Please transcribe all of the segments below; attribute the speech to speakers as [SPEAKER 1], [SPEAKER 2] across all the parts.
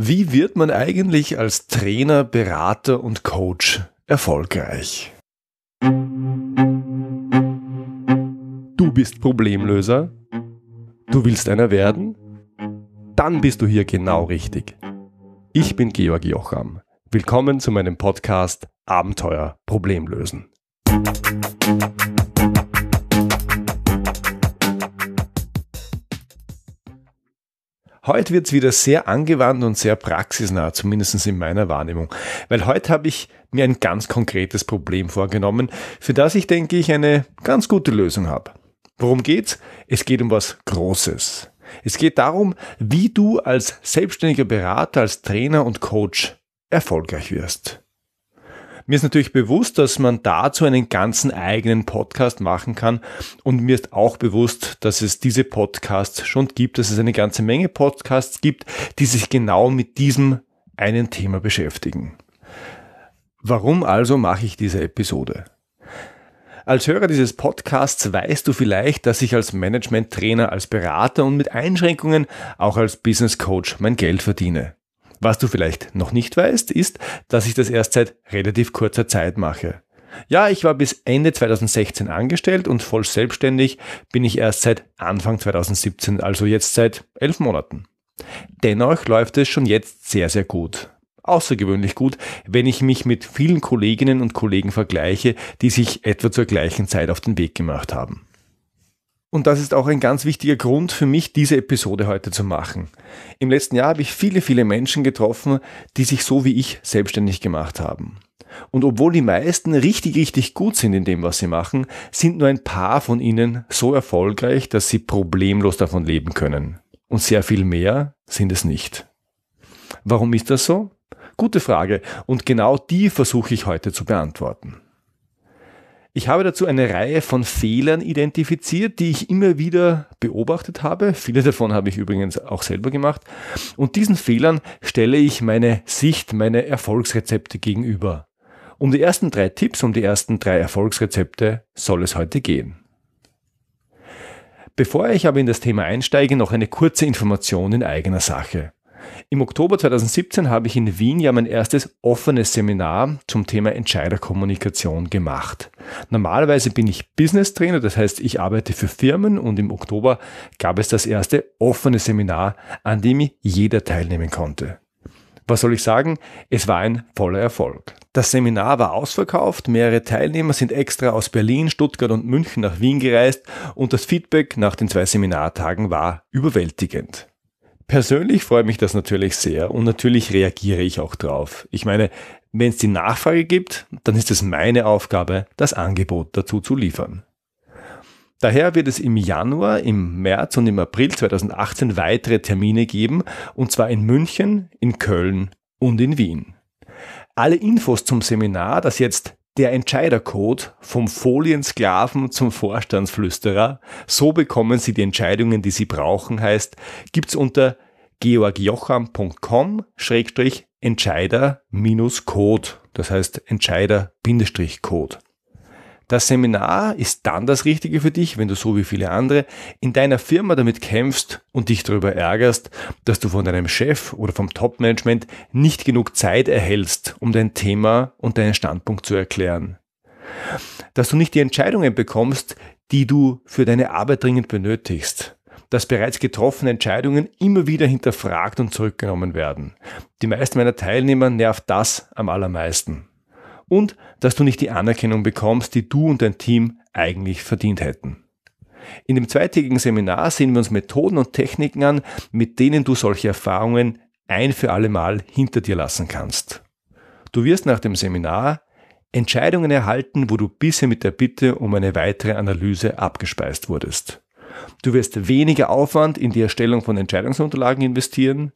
[SPEAKER 1] Wie wird man eigentlich als Trainer, Berater und Coach erfolgreich? Du bist Problemlöser? Du willst einer werden? Dann bist du hier genau richtig. Ich bin Georg Jocham. Willkommen zu meinem Podcast Abenteuer Problemlösen. Heute wird es wieder sehr angewandt und sehr praxisnah, zumindest in meiner Wahrnehmung. Weil heute habe ich mir ein ganz konkretes Problem vorgenommen, für das ich denke ich eine ganz gute Lösung habe. Worum geht's? Es geht um was Großes. Es geht darum, wie du als selbstständiger Berater, als Trainer und Coach erfolgreich wirst. Mir ist natürlich bewusst, dass man dazu einen ganzen eigenen Podcast machen kann und mir ist auch bewusst, dass es diese Podcasts schon gibt, dass es eine ganze Menge Podcasts gibt, die sich genau mit diesem einen Thema beschäftigen. Warum also mache ich diese Episode? Als Hörer dieses Podcasts weißt du vielleicht, dass ich als Management-Trainer, als Berater und mit Einschränkungen auch als Business Coach mein Geld verdiene. Was du vielleicht noch nicht weißt, ist, dass ich das erst seit relativ kurzer Zeit mache. Ja, ich war bis Ende 2016 angestellt und voll selbstständig bin ich erst seit Anfang 2017, also jetzt seit elf Monaten. Dennoch läuft es schon jetzt sehr, sehr gut. Außergewöhnlich gut, wenn ich mich mit vielen Kolleginnen und Kollegen vergleiche, die sich etwa zur gleichen Zeit auf den Weg gemacht haben. Und das ist auch ein ganz wichtiger Grund für mich, diese Episode heute zu machen. Im letzten Jahr habe ich viele, viele Menschen getroffen, die sich so wie ich selbstständig gemacht haben. Und obwohl die meisten richtig, richtig gut sind in dem, was sie machen, sind nur ein paar von ihnen so erfolgreich, dass sie problemlos davon leben können. Und sehr viel mehr sind es nicht. Warum ist das so? Gute Frage. Und genau die versuche ich heute zu beantworten. Ich habe dazu eine Reihe von Fehlern identifiziert, die ich immer wieder beobachtet habe. Viele davon habe ich übrigens auch selber gemacht. Und diesen Fehlern stelle ich meine Sicht, meine Erfolgsrezepte gegenüber. Um die ersten drei Tipps, um die ersten drei Erfolgsrezepte soll es heute gehen. Bevor ich aber in das Thema einsteige, noch eine kurze Information in eigener Sache. Im Oktober 2017 habe ich in Wien ja mein erstes offenes Seminar zum Thema Entscheiderkommunikation gemacht. Normalerweise bin ich Business Trainer, das heißt, ich arbeite für Firmen und im Oktober gab es das erste offene Seminar, an dem jeder teilnehmen konnte. Was soll ich sagen? Es war ein voller Erfolg. Das Seminar war ausverkauft, mehrere Teilnehmer sind extra aus Berlin, Stuttgart und München nach Wien gereist und das Feedback nach den zwei Seminartagen war überwältigend. Persönlich freut mich das natürlich sehr und natürlich reagiere ich auch drauf. Ich meine, wenn es die Nachfrage gibt, dann ist es meine Aufgabe, das Angebot dazu zu liefern. Daher wird es im Januar, im März und im April 2018 weitere Termine geben, und zwar in München, in Köln und in Wien. Alle Infos zum Seminar, das jetzt der Entscheidercode vom Foliensklaven zum Vorstandsflüsterer. So bekommen Sie die Entscheidungen, die Sie brauchen, heißt, gibt's unter georgjocham.com-entscheider-code. Das heißt Entscheider-Code. Das Seminar ist dann das Richtige für dich, wenn du so wie viele andere in deiner Firma damit kämpfst und dich darüber ärgerst, dass du von deinem Chef oder vom Top-Management nicht genug Zeit erhältst, um dein Thema und deinen Standpunkt zu erklären. Dass du nicht die Entscheidungen bekommst, die du für deine Arbeit dringend benötigst. Dass bereits getroffene Entscheidungen immer wieder hinterfragt und zurückgenommen werden. Die meisten meiner Teilnehmer nervt das am allermeisten und dass du nicht die Anerkennung bekommst, die du und dein Team eigentlich verdient hätten. In dem zweitägigen Seminar sehen wir uns Methoden und Techniken an, mit denen du solche Erfahrungen ein für alle Mal hinter dir lassen kannst. Du wirst nach dem Seminar Entscheidungen erhalten, wo du bisher mit der Bitte um eine weitere Analyse abgespeist wurdest. Du wirst weniger Aufwand in die Erstellung von Entscheidungsunterlagen investieren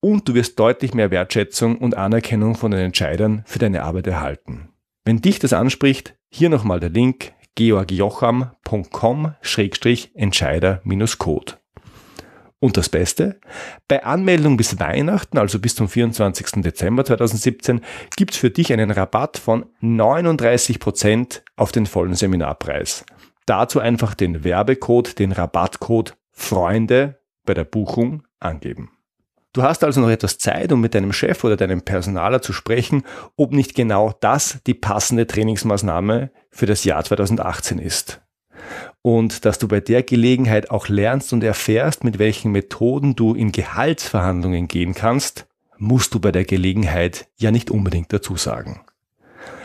[SPEAKER 1] und du wirst deutlich mehr Wertschätzung und Anerkennung von den Entscheidern für deine Arbeit erhalten. Wenn dich das anspricht, hier nochmal der Link georgjocham.com-entscheider-code. Und das Beste, bei Anmeldung bis Weihnachten, also bis zum 24. Dezember 2017, gibt's für dich einen Rabatt von 39% auf den vollen Seminarpreis. Dazu einfach den Werbecode, den Rabattcode Freunde bei der Buchung angeben. Du hast also noch etwas Zeit, um mit deinem Chef oder deinem Personaler zu sprechen, ob nicht genau das die passende Trainingsmaßnahme für das Jahr 2018 ist. Und dass du bei der Gelegenheit auch lernst und erfährst, mit welchen Methoden du in Gehaltsverhandlungen gehen kannst, musst du bei der Gelegenheit ja nicht unbedingt dazu sagen.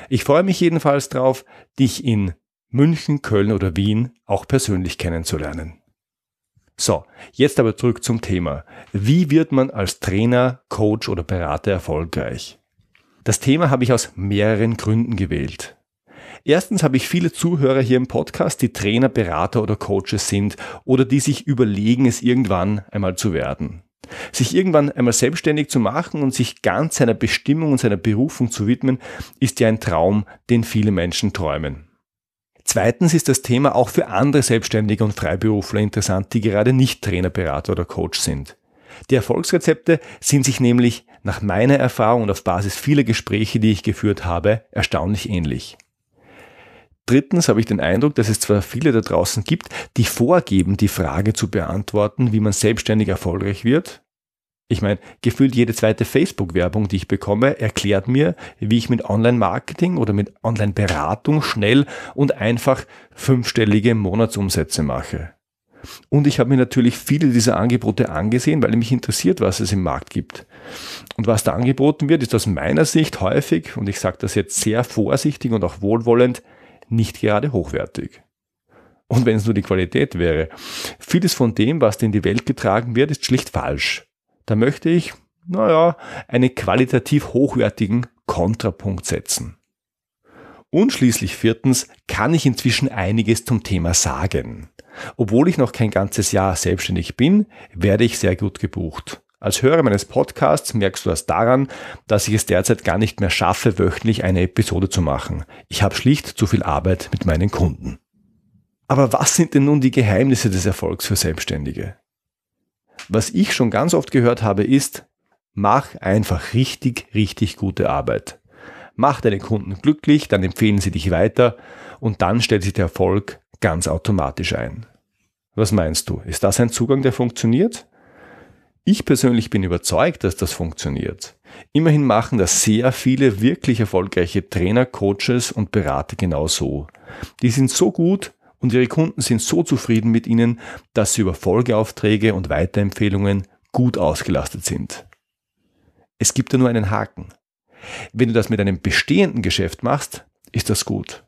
[SPEAKER 1] Ich freue mich jedenfalls darauf, dich in München, Köln oder Wien auch persönlich kennenzulernen. So, jetzt aber zurück zum Thema. Wie wird man als Trainer, Coach oder Berater erfolgreich? Das Thema habe ich aus mehreren Gründen gewählt. Erstens habe ich viele Zuhörer hier im Podcast, die Trainer, Berater oder Coaches sind oder die sich überlegen, es irgendwann einmal zu werden. Sich irgendwann einmal selbstständig zu machen und sich ganz seiner Bestimmung und seiner Berufung zu widmen, ist ja ein Traum, den viele Menschen träumen. Zweitens ist das Thema auch für andere Selbstständige und Freiberufler interessant, die gerade nicht Trainer, Berater oder Coach sind. Die Erfolgsrezepte sind sich nämlich nach meiner Erfahrung und auf Basis vieler Gespräche, die ich geführt habe, erstaunlich ähnlich. Drittens habe ich den Eindruck, dass es zwar viele da draußen gibt, die vorgeben, die Frage zu beantworten, wie man selbstständig erfolgreich wird. Ich meine, gefühlt jede zweite Facebook-Werbung, die ich bekomme, erklärt mir, wie ich mit Online-Marketing oder mit Online-Beratung schnell und einfach fünfstellige Monatsumsätze mache. Und ich habe mir natürlich viele dieser Angebote angesehen, weil mich interessiert, was es im Markt gibt. Und was da angeboten wird, ist aus meiner Sicht häufig, und ich sage das jetzt sehr vorsichtig und auch wohlwollend, nicht gerade hochwertig. Und wenn es nur die Qualität wäre. Vieles von dem, was in die Welt getragen wird, ist schlicht falsch. Da möchte ich, naja, einen qualitativ hochwertigen Kontrapunkt setzen. Und schließlich viertens kann ich inzwischen einiges zum Thema sagen. Obwohl ich noch kein ganzes Jahr selbstständig bin, werde ich sehr gut gebucht. Als Hörer meines Podcasts merkst du das daran, dass ich es derzeit gar nicht mehr schaffe, wöchentlich eine Episode zu machen. Ich habe schlicht zu viel Arbeit mit meinen Kunden. Aber was sind denn nun die Geheimnisse des Erfolgs für Selbstständige? Was ich schon ganz oft gehört habe, ist, mach einfach richtig, richtig gute Arbeit. Mach deine Kunden glücklich, dann empfehlen sie dich weiter und dann stellt sich der Erfolg ganz automatisch ein. Was meinst du? Ist das ein Zugang, der funktioniert? Ich persönlich bin überzeugt, dass das funktioniert. Immerhin machen das sehr viele wirklich erfolgreiche Trainer, Coaches und Berater genau so. Die sind so gut und ihre Kunden sind so zufrieden mit ihnen, dass sie über Folgeaufträge und Weiterempfehlungen gut ausgelastet sind. Es gibt da nur einen Haken. Wenn du das mit einem bestehenden Geschäft machst, ist das gut.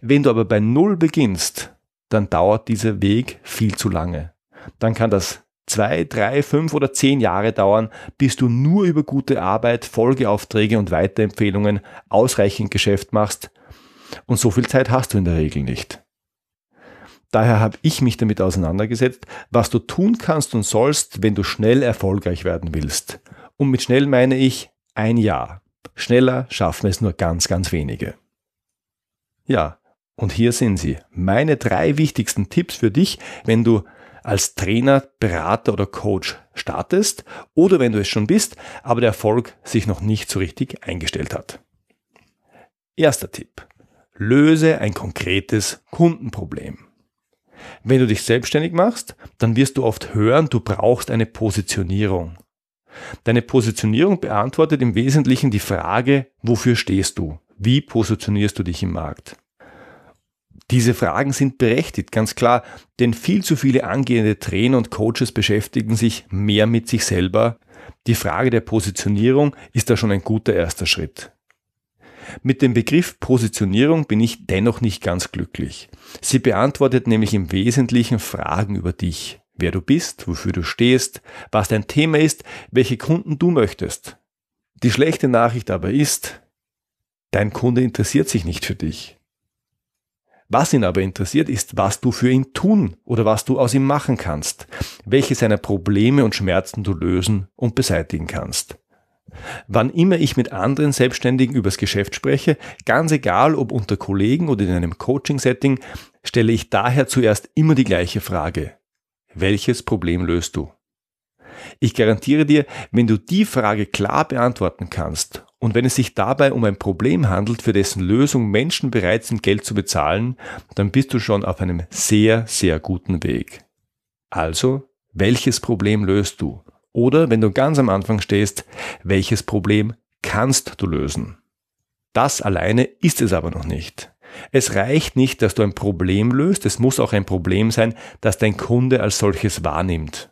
[SPEAKER 1] Wenn du aber bei Null beginnst, dann dauert dieser Weg viel zu lange. Dann kann das zwei, drei, fünf oder zehn Jahre dauern, bis du nur über gute Arbeit, Folgeaufträge und Weiterempfehlungen ausreichend Geschäft machst. Und so viel Zeit hast du in der Regel nicht. Daher habe ich mich damit auseinandergesetzt, was du tun kannst und sollst, wenn du schnell erfolgreich werden willst. Und mit schnell meine ich ein Jahr. Schneller schaffen es nur ganz, ganz wenige. Ja, und hier sind sie. Meine drei wichtigsten Tipps für dich, wenn du als Trainer, Berater oder Coach startest oder wenn du es schon bist, aber der Erfolg sich noch nicht so richtig eingestellt hat. Erster Tipp. Löse ein konkretes Kundenproblem. Wenn du dich selbstständig machst, dann wirst du oft hören, du brauchst eine Positionierung. Deine Positionierung beantwortet im Wesentlichen die Frage, wofür stehst du? Wie positionierst du dich im Markt? Diese Fragen sind berechtigt, ganz klar, denn viel zu viele angehende Trainer und Coaches beschäftigen sich mehr mit sich selber. Die Frage der Positionierung ist da schon ein guter erster Schritt. Mit dem Begriff Positionierung bin ich dennoch nicht ganz glücklich. Sie beantwortet nämlich im Wesentlichen Fragen über dich, wer du bist, wofür du stehst, was dein Thema ist, welche Kunden du möchtest. Die schlechte Nachricht aber ist, dein Kunde interessiert sich nicht für dich. Was ihn aber interessiert, ist, was du für ihn tun oder was du aus ihm machen kannst, welche seiner Probleme und Schmerzen du lösen und beseitigen kannst. Wann immer ich mit anderen Selbstständigen übers Geschäft spreche, ganz egal ob unter Kollegen oder in einem Coaching-Setting, stelle ich daher zuerst immer die gleiche Frage. Welches Problem löst du? Ich garantiere dir, wenn du die Frage klar beantworten kannst und wenn es sich dabei um ein Problem handelt, für dessen Lösung Menschen bereit sind, Geld zu bezahlen, dann bist du schon auf einem sehr, sehr guten Weg. Also, welches Problem löst du? Oder wenn du ganz am Anfang stehst, welches Problem kannst du lösen? Das alleine ist es aber noch nicht. Es reicht nicht, dass du ein Problem löst, es muss auch ein Problem sein, das dein Kunde als solches wahrnimmt.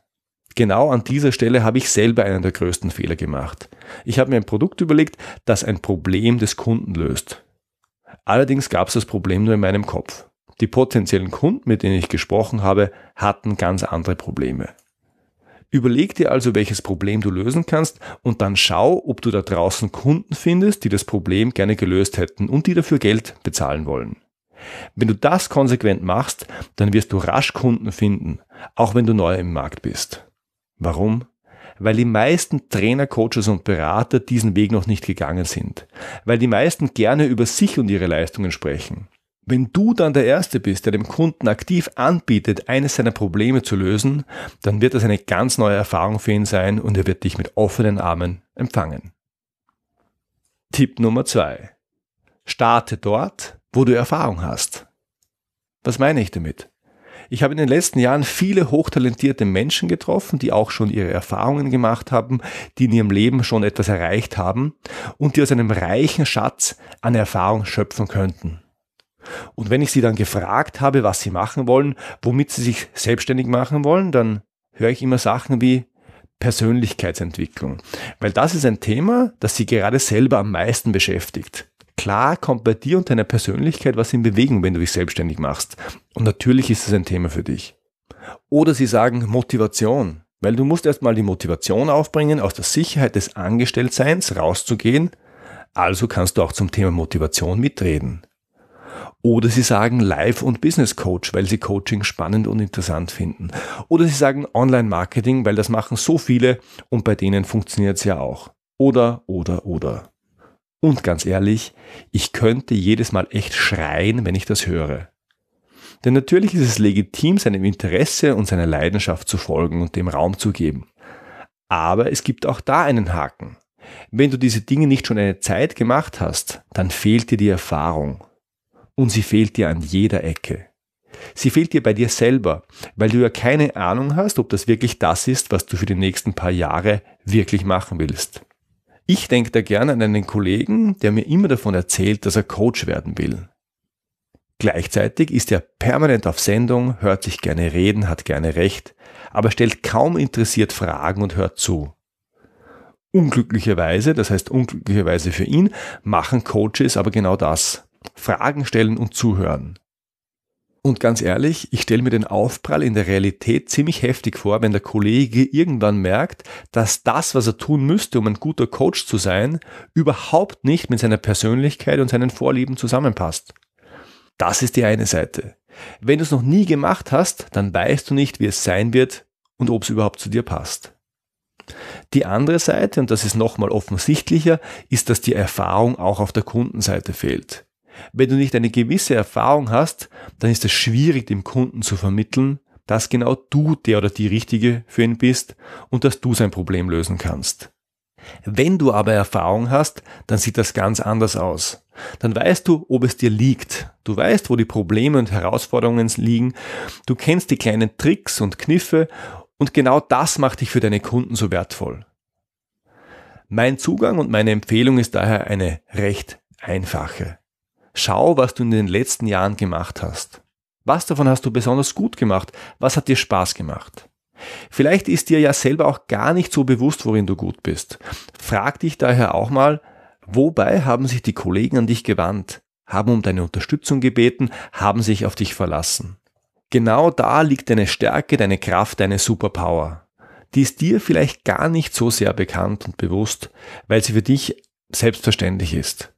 [SPEAKER 1] Genau an dieser Stelle habe ich selber einen der größten Fehler gemacht. Ich habe mir ein Produkt überlegt, das ein Problem des Kunden löst. Allerdings gab es das Problem nur in meinem Kopf. Die potenziellen Kunden, mit denen ich gesprochen habe, hatten ganz andere Probleme. Überleg dir also, welches Problem du lösen kannst und dann schau, ob du da draußen Kunden findest, die das Problem gerne gelöst hätten und die dafür Geld bezahlen wollen. Wenn du das konsequent machst, dann wirst du rasch Kunden finden, auch wenn du neu im Markt bist. Warum? Weil die meisten Trainer, Coaches und Berater diesen Weg noch nicht gegangen sind. Weil die meisten gerne über sich und ihre Leistungen sprechen. Wenn du dann der Erste bist, der dem Kunden aktiv anbietet, eines seiner Probleme zu lösen, dann wird das eine ganz neue Erfahrung für ihn sein und er wird dich mit offenen Armen empfangen. Tipp Nummer zwei: Starte dort, wo du Erfahrung hast. Was meine ich damit? Ich habe in den letzten Jahren viele hochtalentierte Menschen getroffen, die auch schon ihre Erfahrungen gemacht haben, die in ihrem Leben schon etwas erreicht haben und die aus einem reichen Schatz an Erfahrung schöpfen könnten. Und wenn ich sie dann gefragt habe, was sie machen wollen, womit sie sich selbstständig machen wollen, dann höre ich immer Sachen wie Persönlichkeitsentwicklung. Weil das ist ein Thema, das sie gerade selber am meisten beschäftigt. Klar kommt bei dir und deiner Persönlichkeit was in Bewegung, wenn du dich selbstständig machst. Und natürlich ist es ein Thema für dich. Oder sie sagen Motivation. Weil du musst erstmal die Motivation aufbringen, aus der Sicherheit des Angestelltseins rauszugehen. Also kannst du auch zum Thema Motivation mitreden. Oder sie sagen Live- und Business Coach, weil sie Coaching spannend und interessant finden. Oder sie sagen Online-Marketing, weil das machen so viele und bei denen funktioniert es ja auch. Oder, oder, oder. Und ganz ehrlich, ich könnte jedes Mal echt schreien, wenn ich das höre. Denn natürlich ist es legitim, seinem Interesse und seiner Leidenschaft zu folgen und dem Raum zu geben. Aber es gibt auch da einen Haken. Wenn du diese Dinge nicht schon eine Zeit gemacht hast, dann fehlt dir die Erfahrung und sie fehlt dir an jeder Ecke. Sie fehlt dir bei dir selber, weil du ja keine Ahnung hast, ob das wirklich das ist, was du für die nächsten paar Jahre wirklich machen willst. Ich denke da gerne an einen Kollegen, der mir immer davon erzählt, dass er Coach werden will. Gleichzeitig ist er permanent auf Sendung, hört sich gerne reden, hat gerne Recht, aber stellt kaum interessiert Fragen und hört zu. Unglücklicherweise, das heißt unglücklicherweise für ihn, machen Coaches aber genau das. Fragen stellen und zuhören. Und ganz ehrlich, ich stelle mir den Aufprall in der Realität ziemlich heftig vor, wenn der Kollege irgendwann merkt, dass das, was er tun müsste, um ein guter Coach zu sein, überhaupt nicht mit seiner Persönlichkeit und seinen Vorlieben zusammenpasst. Das ist die eine Seite. Wenn du es noch nie gemacht hast, dann weißt du nicht, wie es sein wird und ob es überhaupt zu dir passt. Die andere Seite, und das ist nochmal offensichtlicher, ist, dass die Erfahrung auch auf der Kundenseite fehlt. Wenn du nicht eine gewisse Erfahrung hast, dann ist es schwierig, dem Kunden zu vermitteln, dass genau du der oder die Richtige für ihn bist und dass du sein Problem lösen kannst. Wenn du aber Erfahrung hast, dann sieht das ganz anders aus. Dann weißt du, ob es dir liegt. Du weißt, wo die Probleme und Herausforderungen liegen. Du kennst die kleinen Tricks und Kniffe und genau das macht dich für deine Kunden so wertvoll. Mein Zugang und meine Empfehlung ist daher eine recht einfache. Schau, was du in den letzten Jahren gemacht hast. Was davon hast du besonders gut gemacht? Was hat dir Spaß gemacht? Vielleicht ist dir ja selber auch gar nicht so bewusst, worin du gut bist. Frag dich daher auch mal, wobei haben sich die Kollegen an dich gewandt, haben um deine Unterstützung gebeten, haben sich auf dich verlassen. Genau da liegt deine Stärke, deine Kraft, deine Superpower. Die ist dir vielleicht gar nicht so sehr bekannt und bewusst, weil sie für dich selbstverständlich ist.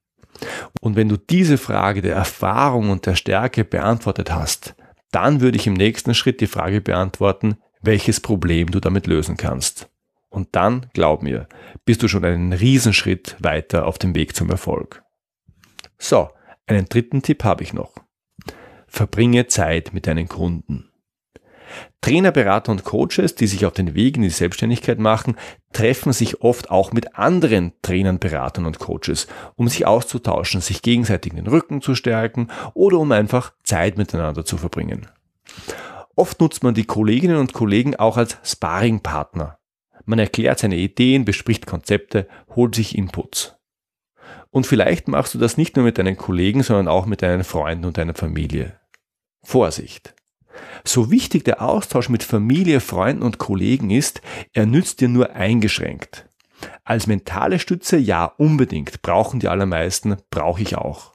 [SPEAKER 1] Und wenn du diese Frage der Erfahrung und der Stärke beantwortet hast, dann würde ich im nächsten Schritt die Frage beantworten, welches Problem du damit lösen kannst. Und dann, glaub mir, bist du schon einen Riesenschritt weiter auf dem Weg zum Erfolg. So, einen dritten Tipp habe ich noch. Verbringe Zeit mit deinen Kunden. Trainer, Berater und Coaches, die sich auf den Weg in die Selbstständigkeit machen, treffen sich oft auch mit anderen Trainern, Beratern und Coaches, um sich auszutauschen, sich gegenseitig den Rücken zu stärken oder um einfach Zeit miteinander zu verbringen. Oft nutzt man die Kolleginnen und Kollegen auch als Sparringpartner. Man erklärt seine Ideen, bespricht Konzepte, holt sich Inputs. Und vielleicht machst du das nicht nur mit deinen Kollegen, sondern auch mit deinen Freunden und deiner Familie. Vorsicht! So wichtig der Austausch mit Familie, Freunden und Kollegen ist, er nützt dir nur eingeschränkt. Als mentale Stütze ja unbedingt, brauchen die allermeisten, brauche ich auch.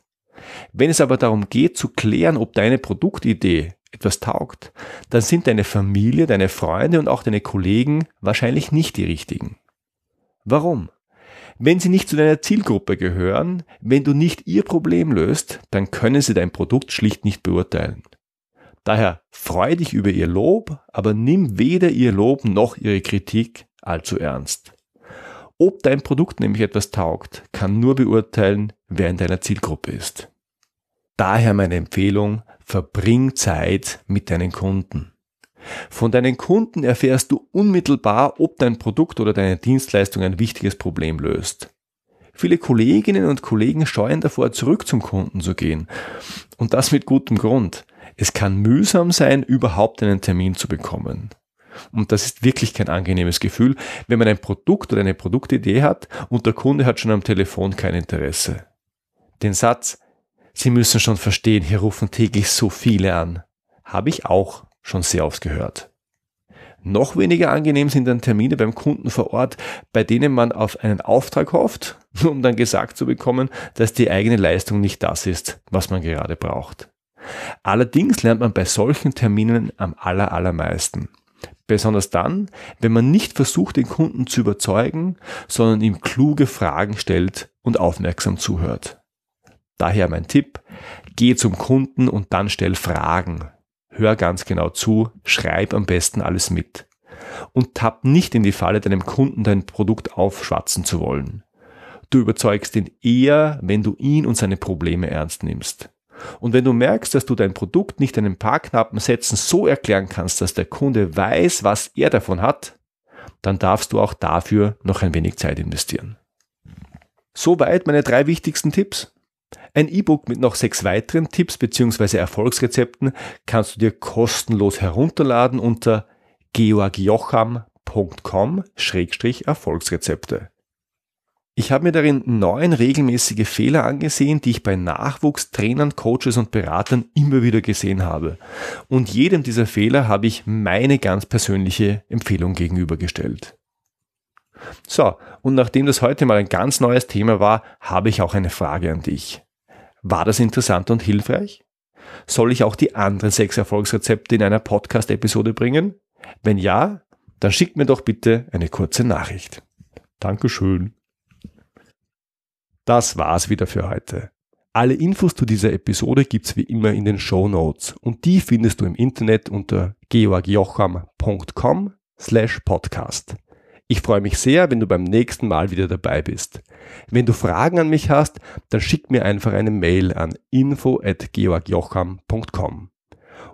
[SPEAKER 1] Wenn es aber darum geht zu klären, ob deine Produktidee etwas taugt, dann sind deine Familie, deine Freunde und auch deine Kollegen wahrscheinlich nicht die richtigen. Warum? Wenn sie nicht zu deiner Zielgruppe gehören, wenn du nicht ihr Problem löst, dann können sie dein Produkt schlicht nicht beurteilen. Daher freu dich über ihr Lob, aber nimm weder ihr Lob noch ihre Kritik allzu ernst. Ob dein Produkt nämlich etwas taugt, kann nur beurteilen, wer in deiner Zielgruppe ist. Daher meine Empfehlung, verbring Zeit mit deinen Kunden. Von deinen Kunden erfährst du unmittelbar, ob dein Produkt oder deine Dienstleistung ein wichtiges Problem löst. Viele Kolleginnen und Kollegen scheuen davor, zurück zum Kunden zu gehen. Und das mit gutem Grund. Es kann mühsam sein, überhaupt einen Termin zu bekommen. Und das ist wirklich kein angenehmes Gefühl, wenn man ein Produkt oder eine Produktidee hat und der Kunde hat schon am Telefon kein Interesse. Den Satz, Sie müssen schon verstehen, hier rufen täglich so viele an, habe ich auch schon sehr oft gehört. Noch weniger angenehm sind dann Termine beim Kunden vor Ort, bei denen man auf einen Auftrag hofft, um dann gesagt zu bekommen, dass die eigene Leistung nicht das ist, was man gerade braucht. Allerdings lernt man bei solchen Terminen am aller, allermeisten. Besonders dann, wenn man nicht versucht, den Kunden zu überzeugen, sondern ihm kluge Fragen stellt und aufmerksam zuhört. Daher mein Tipp, geh zum Kunden und dann stell Fragen, hör ganz genau zu, schreib am besten alles mit. Und tapp nicht in die Falle, deinem Kunden dein Produkt aufschwatzen zu wollen. Du überzeugst ihn eher, wenn du ihn und seine Probleme ernst nimmst. Und wenn du merkst, dass du dein Produkt nicht in ein paar knappen Sätzen so erklären kannst, dass der Kunde weiß, was er davon hat, dann darfst du auch dafür noch ein wenig Zeit investieren. Soweit meine drei wichtigsten Tipps. Ein E-Book mit noch sechs weiteren Tipps bzw. Erfolgsrezepten kannst du dir kostenlos herunterladen unter georgjocham.com-erfolgsrezepte. Ich habe mir darin neun regelmäßige Fehler angesehen, die ich bei Nachwuchstrainern, Coaches und Beratern immer wieder gesehen habe. Und jedem dieser Fehler habe ich meine ganz persönliche Empfehlung gegenübergestellt. So, und nachdem das heute mal ein ganz neues Thema war, habe ich auch eine Frage an dich. War das interessant und hilfreich? Soll ich auch die anderen sechs Erfolgsrezepte in einer Podcast-Episode bringen? Wenn ja, dann schickt mir doch bitte eine kurze Nachricht. Dankeschön. Das war's wieder für heute. Alle Infos zu dieser Episode gibt's wie immer in den Show Notes und die findest du im Internet unter georgjocham.com slash podcast. Ich freue mich sehr, wenn du beim nächsten Mal wieder dabei bist. Wenn du Fragen an mich hast, dann schick mir einfach eine Mail an info@georgjocham.com.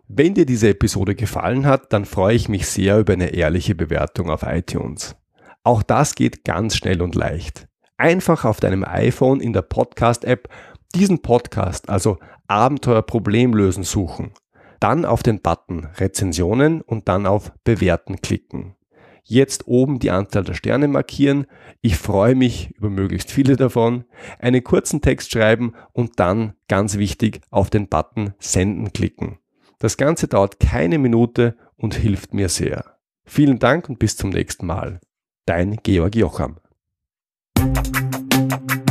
[SPEAKER 1] Wenn dir diese Episode gefallen hat, dann freue ich mich sehr über eine ehrliche Bewertung auf iTunes. Auch das geht ganz schnell und leicht. Einfach auf deinem iPhone in der Podcast-App diesen Podcast, also Abenteuer Problemlösen suchen. Dann auf den Button Rezensionen und dann auf Bewerten klicken jetzt oben die Anzahl der Sterne markieren. Ich freue mich über möglichst viele davon. Einen kurzen Text schreiben und dann, ganz wichtig, auf den Button Senden klicken. Das Ganze dauert keine Minute und hilft mir sehr. Vielen Dank und bis zum nächsten Mal. Dein Georg Jocham. フフフフ。